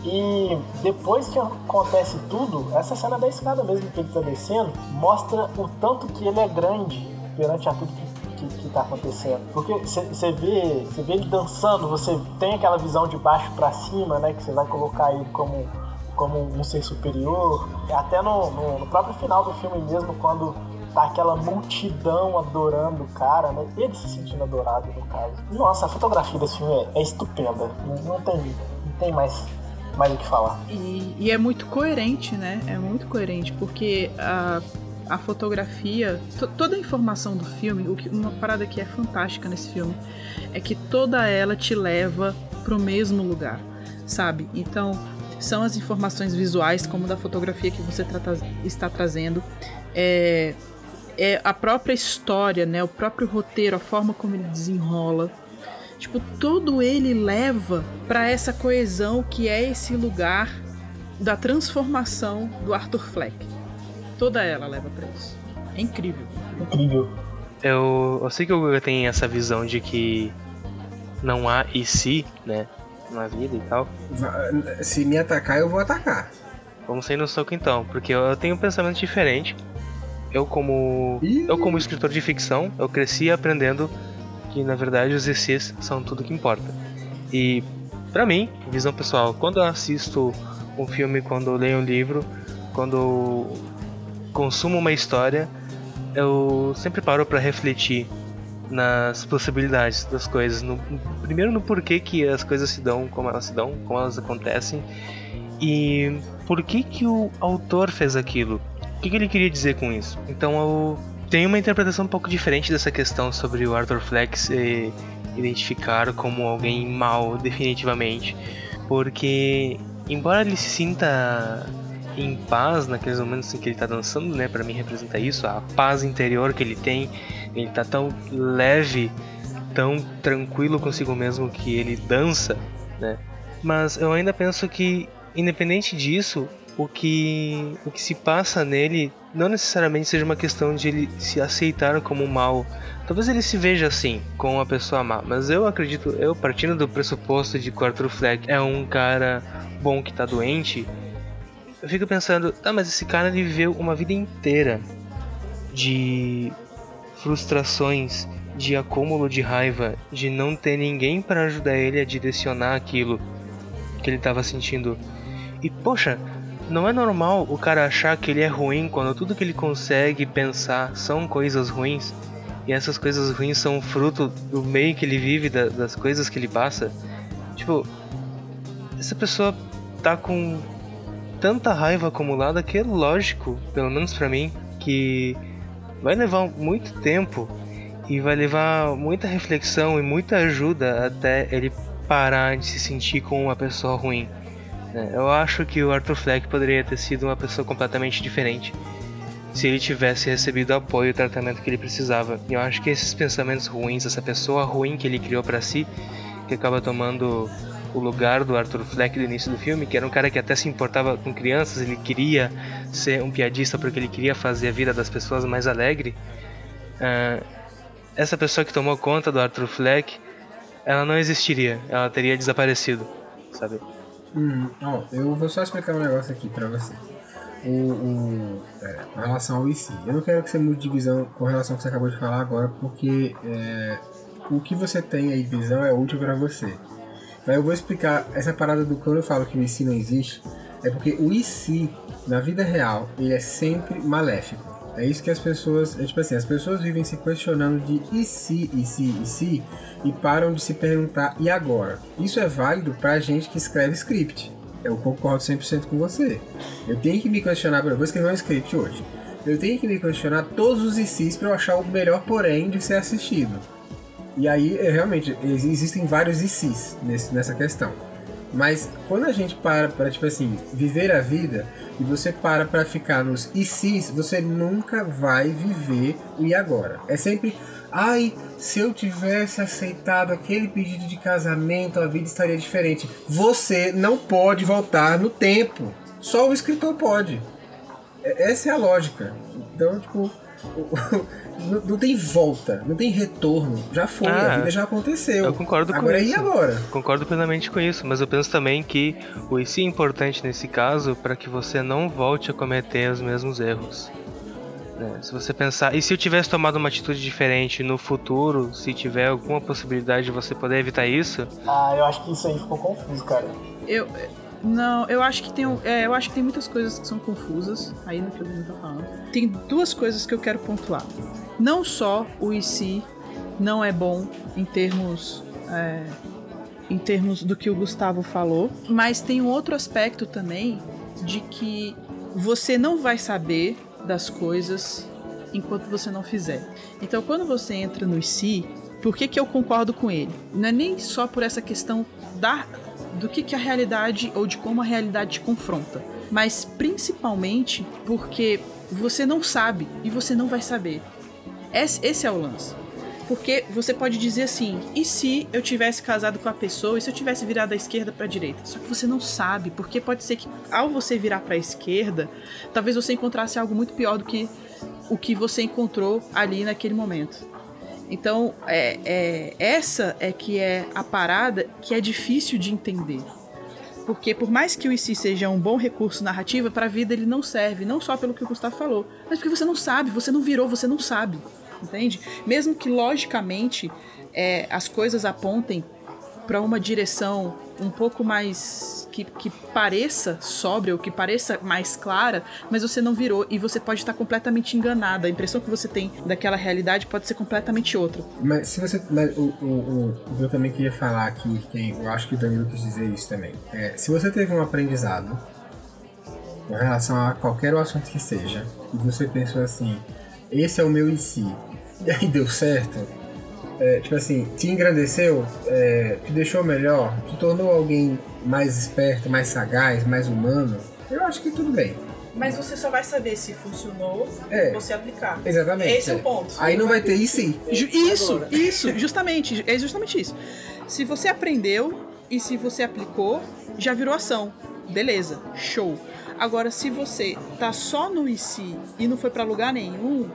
E depois que acontece tudo, essa cena da escada mesmo que ele tá descendo, mostra o tanto que ele é grande perante a tudo que, que, que tá acontecendo. Porque você vê, você vê ele dançando, você tem aquela visão de baixo para cima, né? Que você vai colocar ele como, como um ser superior. Até no, no, no próprio final do filme mesmo, quando tá aquela multidão adorando o cara, né? Ele se sentindo adorado, no caso. Nossa, a fotografia desse filme é, é estupenda. Não, tem, não tem mais mais o que falar. E, e, é muito coerente, né? É muito coerente, porque a, a fotografia, toda a informação do filme, o que, uma parada que é fantástica nesse filme, é que toda ela te leva pro mesmo lugar, sabe? Então, são as informações visuais, como da fotografia que você está trazendo. É, é a própria história, né? O próprio roteiro, a forma como ele desenrola. Tipo, todo ele leva para essa coesão que é esse lugar da transformação do Arthur Fleck. Toda ela leva para isso. É incrível. Incrível. Eu, eu sei que o Guga tem essa visão de que não há e se, né? Na vida e tal. Se me atacar, eu vou atacar. Vamos sair no soco então, porque eu tenho um pensamento diferente. Eu como. Ih. Eu como escritor de ficção, eu cresci aprendendo que na verdade os ECs são tudo que importa. E para mim, visão pessoal, quando eu assisto um filme, quando eu leio um livro, quando consumo uma história, eu sempre paro para refletir nas possibilidades das coisas. No, primeiro no porquê que as coisas se dão como elas se dão, como elas acontecem e por que que o autor fez aquilo. O que, que ele queria dizer com isso? Então eu tenho uma interpretação um pouco diferente dessa questão sobre o Arthur Fleck se identificar como alguém mal definitivamente, porque embora ele se sinta em paz naqueles momentos em que ele está dançando, né? Para mim representa isso, a paz interior que ele tem. Ele tá tão leve, tão tranquilo consigo mesmo que ele dança, né? Mas eu ainda penso que independente disso, o que o que se passa nele não necessariamente seja uma questão de ele se aceitar como mal. Talvez ele se veja assim, como uma pessoa má, mas eu acredito, eu partindo do pressuposto de que Arthur Fleck é um cara bom que tá doente, eu fico pensando, tá, mas esse cara ele viveu uma vida inteira de frustrações, de acúmulo de raiva, de não ter ninguém para ajudar ele a direcionar aquilo que ele estava sentindo. E poxa, não é normal o cara achar que ele é ruim quando tudo que ele consegue pensar são coisas ruins e essas coisas ruins são fruto do meio que ele vive, da, das coisas que ele passa. Tipo, essa pessoa tá com tanta raiva acumulada que é lógico, pelo menos para mim, que vai levar muito tempo e vai levar muita reflexão e muita ajuda até ele parar de se sentir como uma pessoa ruim. É, eu acho que o Arthur Fleck poderia ter sido uma pessoa completamente diferente se ele tivesse recebido apoio e o tratamento que ele precisava. Eu acho que esses pensamentos ruins, essa pessoa ruim que ele criou para si, que acaba tomando o lugar do Arthur Fleck do início do filme, que era um cara que até se importava com crianças, ele queria ser um piadista porque ele queria fazer a vida das pessoas mais alegre. Uh, essa pessoa que tomou conta do Arthur Fleck, ela não existiria, ela teria desaparecido, sabe? Hum, ó, eu vou só explicar um negócio aqui pra você. O, é, em relação ao IC. Eu não quero que você mude de visão com relação ao que você acabou de falar agora, porque é, o que você tem aí de visão é útil para você. Mas eu vou explicar essa parada do quando eu falo que o IC não existe, é porque o IC, na vida real, ele é sempre maléfico. É isso que as pessoas, é tipo assim, as pessoas vivem se questionando de e se, e se, e se, e param de se perguntar e agora. Isso é válido pra gente que escreve script. Eu concordo 100% com você. Eu tenho que me questionar, eu vou escrever um script hoje. Eu tenho que me questionar todos os ICs para eu achar o melhor porém de ser assistido. E aí, é, realmente, existem vários ICs nesse, nessa questão. Mas quando a gente para para, tipo assim, viver a vida e você para para ficar nos ICs, você nunca vai viver o e agora. É sempre, ai, se eu tivesse aceitado aquele pedido de casamento, a vida estaria diferente. Você não pode voltar no tempo. Só o escritor pode. Essa é a lógica. Então, tipo, não, não, tem volta, não tem retorno. Já foi, ah, a vida já aconteceu. Eu concordo com agora, isso. Agora e agora? Concordo plenamente com isso, mas eu penso também que o IC é importante nesse caso para que você não volte a cometer os mesmos erros. É, se você pensar, e se eu tivesse tomado uma atitude diferente no futuro, se tiver alguma possibilidade de você poder evitar isso? Ah, eu acho que isso aí ficou confuso, cara. Eu, não, eu acho que tem, é, eu acho que tem muitas coisas que são confusas aí no que o Bruno tá falando. Tem duas coisas que eu quero pontuar. Não só o IC não é bom em termos é, em termos do que o Gustavo falou, mas tem um outro aspecto também de que você não vai saber das coisas enquanto você não fizer. Então, quando você entra no si, por que, que eu concordo com ele? Não é nem só por essa questão da, do que, que a realidade ou de como a realidade te confronta, mas principalmente porque você não sabe e você não vai saber. Esse, esse é o lance. Porque você pode dizer assim: e se eu tivesse casado com a pessoa, e se eu tivesse virado da esquerda para a direita? Só que você não sabe, porque pode ser que ao você virar para a esquerda, talvez você encontrasse algo muito pior do que o que você encontrou ali naquele momento. Então, é, é, essa é que é a parada que é difícil de entender. Porque por mais que o IC seja um bom recurso narrativo, para a vida ele não serve, não só pelo que o Gustavo falou, mas porque você não sabe, você não virou, você não sabe entende? Mesmo que logicamente é, as coisas apontem para uma direção um pouco mais que, que pareça sóbria ou que pareça mais clara, mas você não virou e você pode estar completamente enganada. A impressão que você tem daquela realidade pode ser completamente outra. Mas se você. Mas, o, o, o, eu também queria falar aqui, que eu acho que o Danilo quis dizer isso também. É, se você teve um aprendizado com relação a qualquer assunto que seja, e você pensou assim, esse é o meu em si, e aí deu certo, é, tipo assim, te engrandeceu, é, te deixou melhor, te tornou alguém mais esperto, mais sagaz, mais humano, eu acho que tudo bem. Mas você só vai saber se funcionou é, você aplicar. Exatamente. Esse é, é o ponto. Aí não vai ter isso. Isso, isso, justamente, é justamente isso. Se você aprendeu e se você aplicou, já virou ação. Beleza, show. Agora, se você tá só no IC e não foi para lugar nenhum,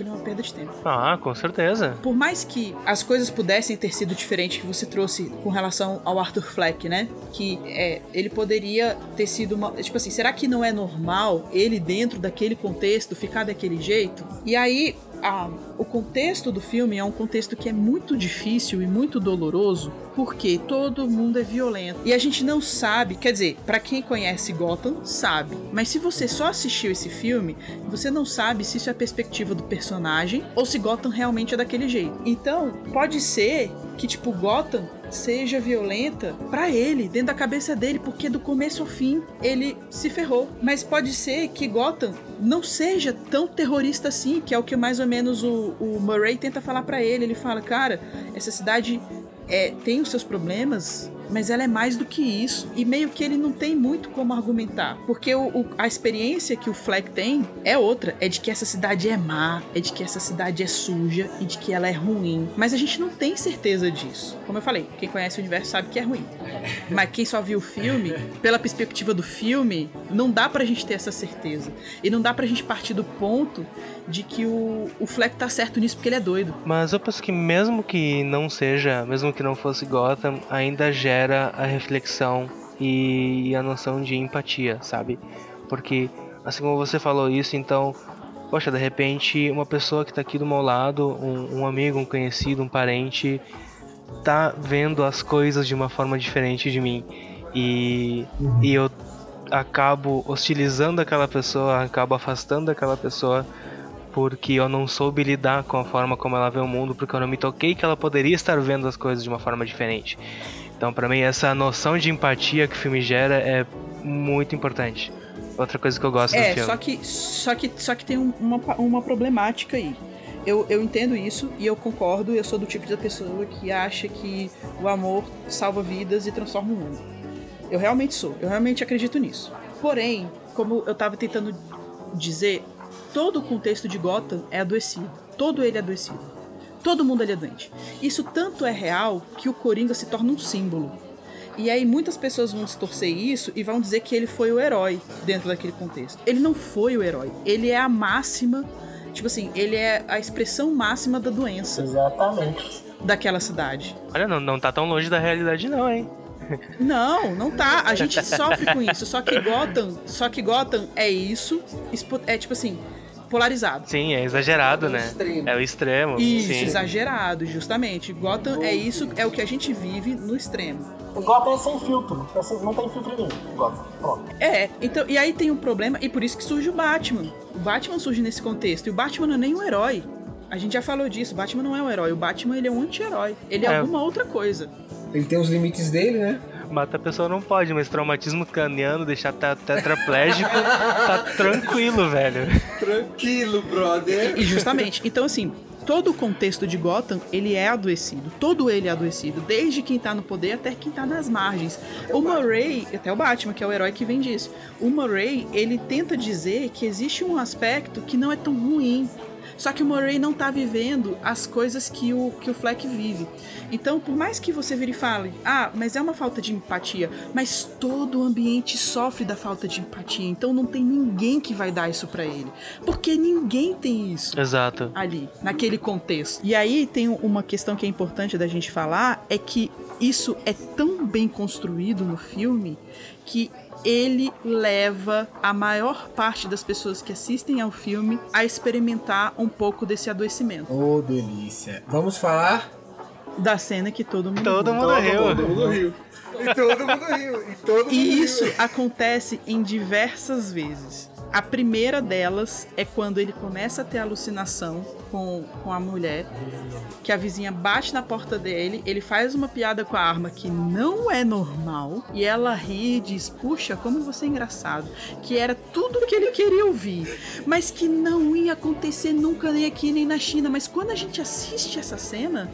aquilo é uma perda de tempo. Ah, com certeza. Por mais que as coisas pudessem ter sido diferentes que você trouxe com relação ao Arthur Fleck, né? Que é, ele poderia ter sido uma. Tipo assim, será que não é normal ele, dentro daquele contexto, ficar daquele jeito? E aí, a, o contexto do filme é um contexto que é muito difícil e muito doloroso, porque todo mundo é violento. E a gente não sabe, quer dizer, para quem conhece Gotham, sabe. Mas se você só assistiu esse filme, você não sabe se isso é a perspectiva do personagem ou se Gotham realmente é daquele jeito. Então, pode ser que, tipo, Gotham seja violenta para ele, dentro da cabeça dele, porque do começo ao fim ele se ferrou. Mas pode ser que Gotham não seja tão terrorista assim, que é o que mais ou menos o, o Murray tenta falar para ele. Ele fala, cara, essa cidade é, tem os seus problemas, mas ela é mais do que isso. E meio que ele não tem muito como argumentar. Porque o, o, a experiência que o Fleck tem é outra: é de que essa cidade é má, é de que essa cidade é suja e de que ela é ruim. Mas a gente não tem certeza disso. Como eu falei, quem conhece o universo sabe que é ruim. Mas quem só viu o filme, pela perspectiva do filme, não dá pra gente ter essa certeza. E não dá pra gente partir do ponto de que o, o Fleck tá certo nisso porque ele é doido. Mas eu penso que mesmo que não seja, mesmo que não fosse Gotham, ainda gera a reflexão e a noção de empatia, sabe? Porque, assim como você falou isso, então, poxa, de repente, uma pessoa que está aqui do meu lado, um, um, amigo, um conhecido, um parente, tá vendo as coisas de uma forma diferente de mim. E, e eu acabo hostilizando aquela pessoa, acabo afastando aquela pessoa porque eu não soube lidar com a forma como ela vê o mundo, porque eu não me toquei que ela poderia estar vendo as coisas de uma forma diferente. Então, para mim, essa noção de empatia que o filme gera é muito importante. Outra coisa que eu gosto é, do filme. Só que, só que, só que tem uma, uma problemática aí. Eu, eu entendo isso e eu concordo. Eu sou do tipo de pessoa que acha que o amor salva vidas e transforma o mundo. Eu realmente sou. Eu realmente acredito nisso. Porém, como eu tava tentando dizer, todo o contexto de Gotham é adoecido. Todo ele é adoecido. Todo mundo ali é doente. Isso tanto é real que o Coringa se torna um símbolo. E aí muitas pessoas vão distorcer isso e vão dizer que ele foi o herói dentro daquele contexto. Ele não foi o herói. Ele é a máxima, tipo assim, ele é a expressão máxima da doença. Exatamente. Daquela cidade. Olha, não, não tá tão longe da realidade não, hein? Não, não tá. A gente sofre com isso. Só que Gotham, só que Gotham é isso. É tipo assim, polarizado. Sim, é exagerado, é né? Extremo. É o extremo. Isso, sim. exagerado, justamente. Gotham é isso, é o que a gente vive no extremo. Gotham é sem filtro, não tem filtro nenhum. Gotham, pronto. É, então, e aí tem um problema, e por isso que surge o Batman. O Batman surge nesse contexto, e o Batman não é nem um herói. A gente já falou disso, o Batman não é um herói, o Batman ele é um anti-herói. Ele é, é alguma outra coisa. Ele tem os limites dele, né? Mata a pessoa não pode, mas traumatismo craniano, deixar te- tetraplégico, tá tranquilo, velho. Tranquilo, brother. E justamente, então assim, todo o contexto de Gotham, ele é adoecido. Todo ele é adoecido, desde quem tá no poder até quem tá nas margens. O Murray, até o Batman, que é o herói que vem disso. O Murray, ele tenta dizer que existe um aspecto que não é tão ruim. Só que o Murray não tá vivendo as coisas que o, que o Fleck vive. Então, por mais que você vire e fale, ah, mas é uma falta de empatia, mas todo o ambiente sofre da falta de empatia. Então não tem ninguém que vai dar isso pra ele. Porque ninguém tem isso Exato. ali, naquele contexto. E aí tem uma questão que é importante da gente falar, é que isso é tão bem construído no filme que ele leva a maior parte das pessoas que assistem ao filme a experimentar um pouco desse adoecimento. Ô, delícia. Vamos falar? Da cena que todo mundo Todo mundo riu. Todo mundo riu. E todo mundo riu. E todo mundo E riu. isso acontece em diversas vezes. A primeira delas é quando ele começa a ter alucinação com, com a mulher, que a vizinha bate na porta dele, ele faz uma piada com a arma que não é normal, e ela ri e diz: Puxa, como você é engraçado. Que era tudo que ele queria ouvir, mas que não ia acontecer nunca, nem aqui nem na China. Mas quando a gente assiste essa cena,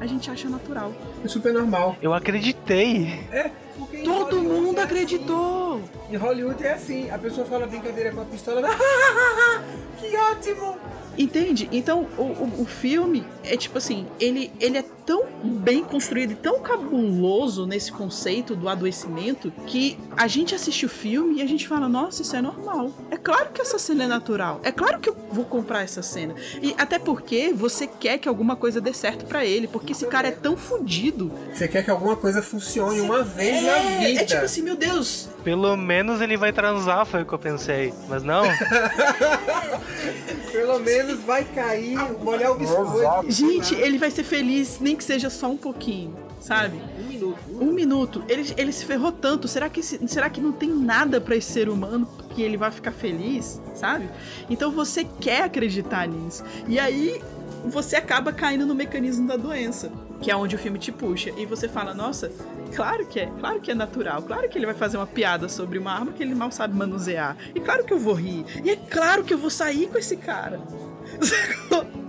a gente acha natural. É super normal. Eu acreditei. É, porque Todo mundo é assim. acreditou! Em Hollywood é assim. A pessoa fala brincadeira com a pistola. que ótimo! Entende? Então, o, o, o filme é tipo assim, ele, ele é tão bem construído e tão cabuloso nesse conceito do adoecimento que a gente assiste o filme e a gente fala, nossa, isso é normal. É claro que essa cena é natural. É claro que eu vou comprar essa cena. E até porque você quer que alguma coisa dê certo pra ele, porque esse cara é tão fudido. Você quer que alguma coisa funcione uma vez na vida. é tipo assim, meu Deus, Pelo menos ele vai transar, foi o que eu pensei. Mas não. Pelo menos vai cair, molhar o biscoito. Gente, ele vai ser feliz, nem que seja só um pouquinho, sabe? Um minuto. Um minuto. Ele, ele se ferrou tanto. Será que, será que não tem nada pra esse ser humano que ele vai ficar feliz, sabe? Então você quer acreditar nisso. E aí você acaba caindo no mecanismo da doença, que é onde o filme te puxa. E você fala, nossa, claro que é, claro que é natural. Claro que ele vai fazer uma piada sobre uma arma que ele mal sabe manusear. E claro que eu vou rir. E é claro que eu vou sair com esse cara.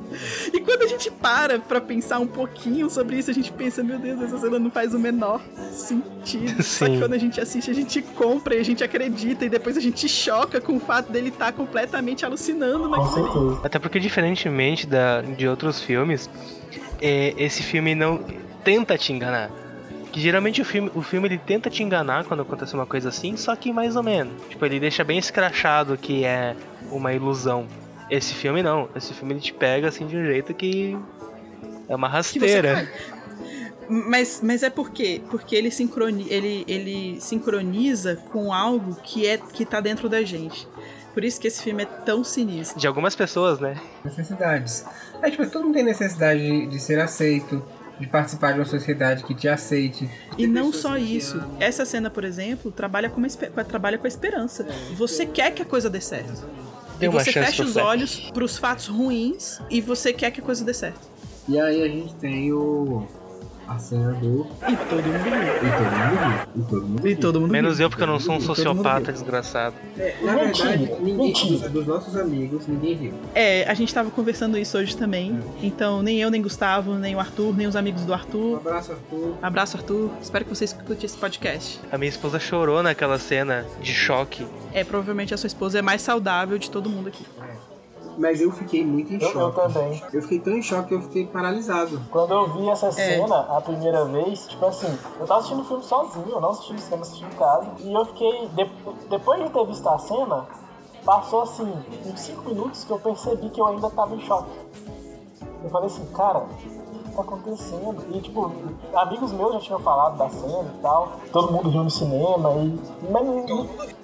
E quando a gente para pra pensar um pouquinho sobre isso, a gente pensa, meu Deus, essa cena não faz o menor sentido. Só que Sim. quando a gente assiste, a gente compra e a gente acredita, e depois a gente choca com o fato dele estar completamente alucinando naquilo. Até porque, diferentemente da, de outros filmes, é, esse filme não tenta te enganar. Que geralmente o filme, o filme ele tenta te enganar quando acontece uma coisa assim, só que mais ou menos. Tipo, ele deixa bem escrachado que é uma ilusão. Esse filme não. Esse filme ele te pega assim de um jeito que é uma rasteira. Mas, mas é por quê? Porque ele, sincroni, ele, ele sincroniza com algo que, é, que tá dentro da gente. Por isso que esse filme é tão sinistro. De algumas pessoas, né? Necessidades. É tipo, todo mundo tem necessidade de, de ser aceito, de participar de uma sociedade que te aceite. E não só isso. Essa cena, por exemplo, trabalha com, uma, trabalha com a esperança. Você quer que a coisa dê certo. Dê e uma você fecha os olhos pros fatos ruins e você quer que a coisa dê certo. E aí a gente tem o. A cena do. E todo mundo riu. E todo mundo riu. E todo mundo E riu. todo mundo Menos eu, porque eu não sou um sociopata desgraçado. É, na verdade, ninguém, dos, nossos amigos, ninguém riu. É, a gente tava conversando isso hoje também. Então, nem eu, nem Gustavo, nem o Arthur, nem os amigos do Um Arthur. abraço, Arthur. Abraço, Arthur. Espero que você escute esse podcast. A minha esposa chorou naquela cena de choque. É, provavelmente a sua esposa é mais saudável de todo mundo aqui. Mas eu fiquei muito em Eu, eu choque. também. Eu fiquei tão em choque que eu fiquei paralisado. Quando eu vi essa É. cena a primeira vez, tipo assim, eu tava assistindo o filme sozinho, eu não assisti no cinema, assisti em casa. E eu fiquei, de- depois de ter visto a cena, passou assim, uns 5 minutos que eu percebi que eu ainda tava em choque. Eu falei assim, cara, o tá acontecendo? E tipo, amigos meus já tinham falado da cena e tal, todo mundo riu no cinema e. Mas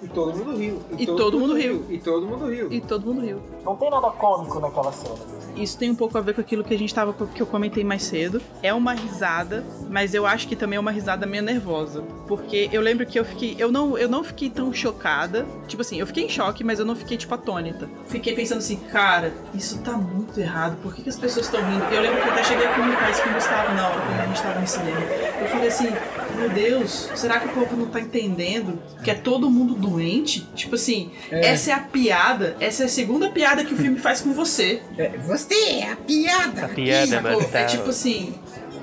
E todo mundo riu. E todo mundo riu. E todo mundo riu. E todo mundo riu. não tem nada cômico naquela cena. Isso tem um pouco a ver com aquilo que a gente tava que eu comentei mais cedo. É uma risada, mas eu acho que também é uma risada meio nervosa, porque eu lembro que eu fiquei, eu não, eu não fiquei tão chocada. Tipo assim, eu fiquei em choque, mas eu não fiquei tipo atônita. Fiquei pensando assim, cara, isso tá muito errado. Por que, que as pessoas estão rindo? Eu lembro que eu até cheguei a isso com o Gustavo na hora quando a gente tava no cinema. Eu falei assim, meu Deus, será que o povo não tá entendendo que é todo mundo doente? Tipo assim, É. essa é a piada, essa é a segunda piada que o filme faz com você. É, você é a piada. A piada Sacou? mortal. É tipo assim,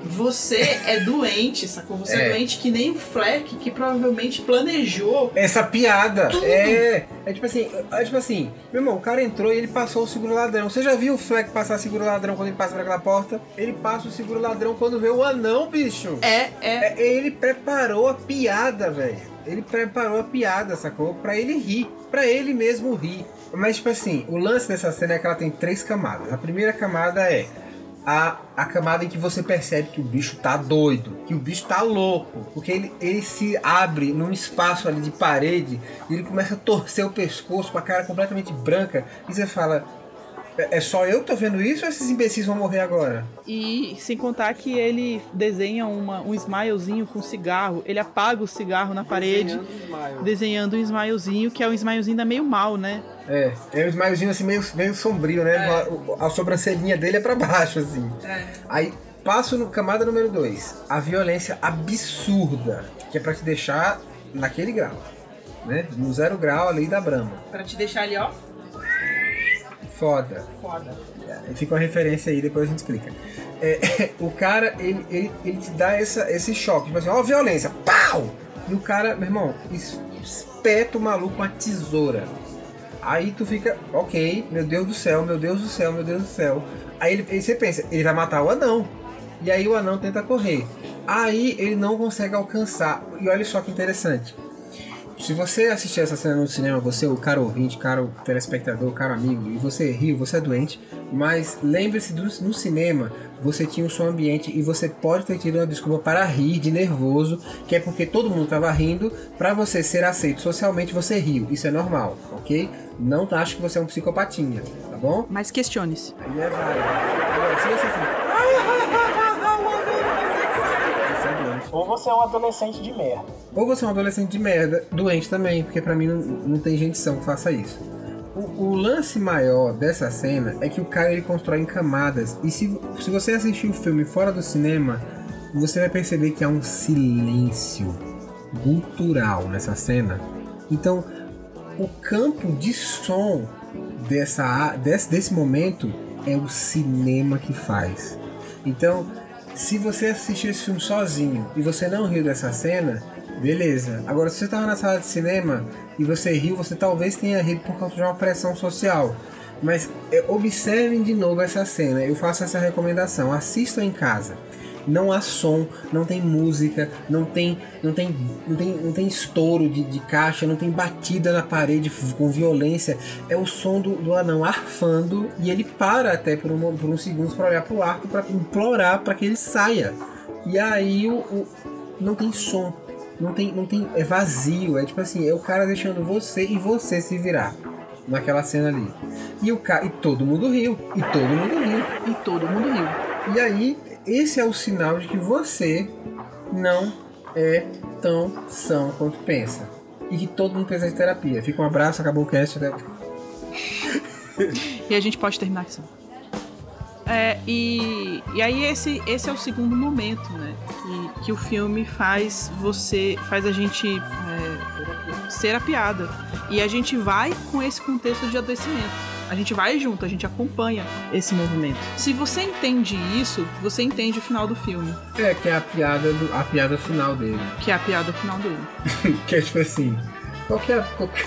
você é doente, sacou? Você é, É. doente que nem o Fleck, que provavelmente planejou. Essa piada Tudo. é. É tipo assim, é tipo assim, meu irmão, o cara entrou e ele passou o seguro ladrão. Você já viu o Fleck passar seguro ladrão quando ele passa por aquela porta? Ele passa o seguro ladrão quando vê o anão, bicho. É, é. É, ele preparou a piada, velho. Ele preparou a piada, sacou? Pra ele rir. Pra ele mesmo rir. Mas, tipo assim, o lance dessa cena é que ela tem três camadas. A primeira camada é a, a camada em que você percebe que o bicho tá doido, que o bicho tá louco. Porque ele, ele se abre num espaço ali de parede e ele começa a torcer o pescoço com a cara completamente branca. E você fala. "É- É só eu que tô vendo isso ou esses imbecis vão morrer agora? E sem contar que ele desenha uma, um smilezinho com cigarro, ele apaga o cigarro na parede, desenhando um smilezinho, que é um smilezinho da meio mal, né? É, é um smilezinho assim meio, meio sombrio, né? A, a sobrancelhinha dele é pra baixo, assim. Aí passo no camada número 2, a violência absurda, que é pra te deixar naquele grau, né? No zero grau ali da Brahma. Pra te deixar ali, ó, Foda. foda. É, Fica uma referência aí, depois a gente explica. É, o cara, ele, ele, ele te dá essa, esse choque, tipo assim, ó, violência, pau! E o cara, meu irmão, es- espeta o maluco com a tesoura. Aí tu fica, ok, meu Deus do céu, meu Deus do céu, meu Deus do céu. Aí, ele, aí você pensa, ele vai matar o anão. E aí o anão tenta correr. Aí ele não consegue alcançar. E olha só que interessante. Se você assistir essa cena no cinema, você, o cara ouvinte, cara o telespectador, cara amigo, e você riu, você é doente, mas lembre-se, no cinema você tinha o som ambiente e você pode ter tido uma desculpa para rir de nervoso, que é porque todo mundo estava rindo, para você ser aceito socialmente você riu, isso é normal, ok? Não acho que você é um psicopatinha, tá bom? Mas questione-se. Aí é válido. Agora, se você for... Ou você é um adolescente de merda. Ou você é um adolescente de merda, doente também, porque pra mim não, não tem gente sã que faça isso. O, o lance maior dessa cena é que o cara ele constrói em camadas. E se, se você assistir o filme fora do cinema, você vai perceber que há um silêncio cultural nessa cena. Então, o campo de som dessa, desse, desse momento é o cinema que faz. Então, se você assistir esse filme sozinho e você não riu dessa cena, beleza. Agora, se você estava na sala de cinema e você riu, você talvez tenha rido por causa de uma pressão social. Mas é, observem de novo essa cena. Eu faço essa recomendação. Assistam em casa. Não há som, não tem música, não tem, não tem, não tem, não tem estouro de, de caixa, não tem batida na parede com violência. É o som do, do anão arfando e ele para até por, um, por uns segundos para olhar pro arco para implorar para que ele saia. E aí o, o- não tem som, não tem, não tem, é vazio. É tipo assim, é o cara deixando você e você se virar naquela cena ali. E o cara, e todo mundo riu, e todo mundo riu. E todo mundo riu. E aí, esse é o sinal de que você não é tão são quanto pensa. E que todo mundo precisa de terapia. Fica um abraço, acabou o cast. Até... E a gente pode terminar assim. É, e, e aí esse, esse é o segundo momento, né? Que, que o filme faz você. faz a gente é, ser a piada. E a gente vai com esse contexto de adoecimento. A gente vai junto, a gente acompanha esse movimento. Se você entende isso, você entende o final do filme, É, que é a piada, do, a piada final dele. que é a piada final dele. que é tipo assim, qual que é a, qual que,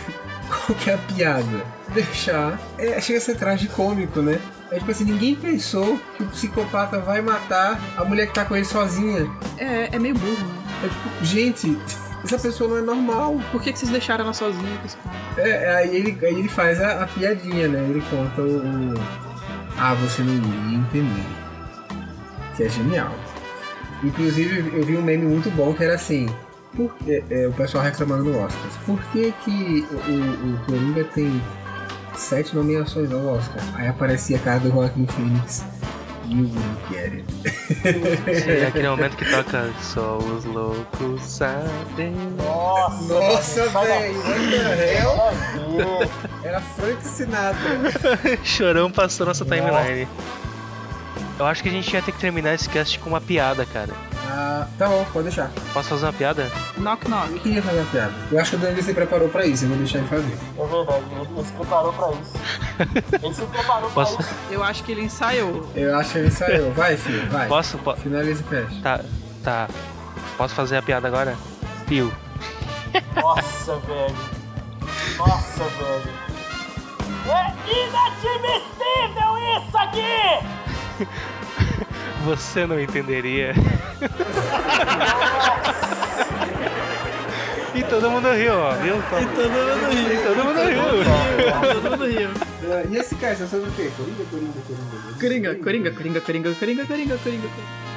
qual que é a piada? Deixar. É, chega a ser tragicômico, né? É tipo assim, ninguém pensou que o psicopata vai matar a mulher que tá com ele sozinha. É, é meio burro, né? É tipo, gente, essa pessoa não é normal. Por que, que vocês deixaram ela sozinha com esse cara? É, aí ele, aí ele faz a, a piadinha, né? Ele conta o, o- Ah, você não iria entender. Que é genial. Inclusive, eu vi um meme muito bom que era assim. Por, é, é, o pessoal reclamando no Oscar. Por que, que o, o, Coringa tem sete nomeações ao Oscar? Aí aparecia a cara do Joaquim Phoenix. You will get it. É aquele momento que toca Só os loucos sabem. Nossa, Nossa, velho! Era Frank Sinatra. Chorão passou nossa timeline. Eu acho que a gente ia ter que terminar esse cast com uma piada, cara. Ah, tá bom, pode deixar. Posso fazer uma piada? Knock Eu knock. queria fazer uma piada. Eu acho que o Danilo se preparou pra isso, eu vou deixar ele fazer. É verdade, ele, se preparou pra isso. Ele se preparou pra Posso? isso. Eu acho que ele ensaiou. Eu acho que ele saiu. Vai, filho, vai. Posso? Po- Finaliza o cast. Tá, tá. Posso fazer a piada agora? Pio. Nossa, velho. Nossa, velho. É inadmissível isso aqui! Você não entenderia. e todo mundo riu, ó, viu? Todo mundo riu. E todo mundo riu. Todo mundo riu. E esse cast é sobre o quê? Coringa, Coringa. Coringa, Coringa, Coringa, Coringa, Coringa, Coringa, Coringa, Coringa.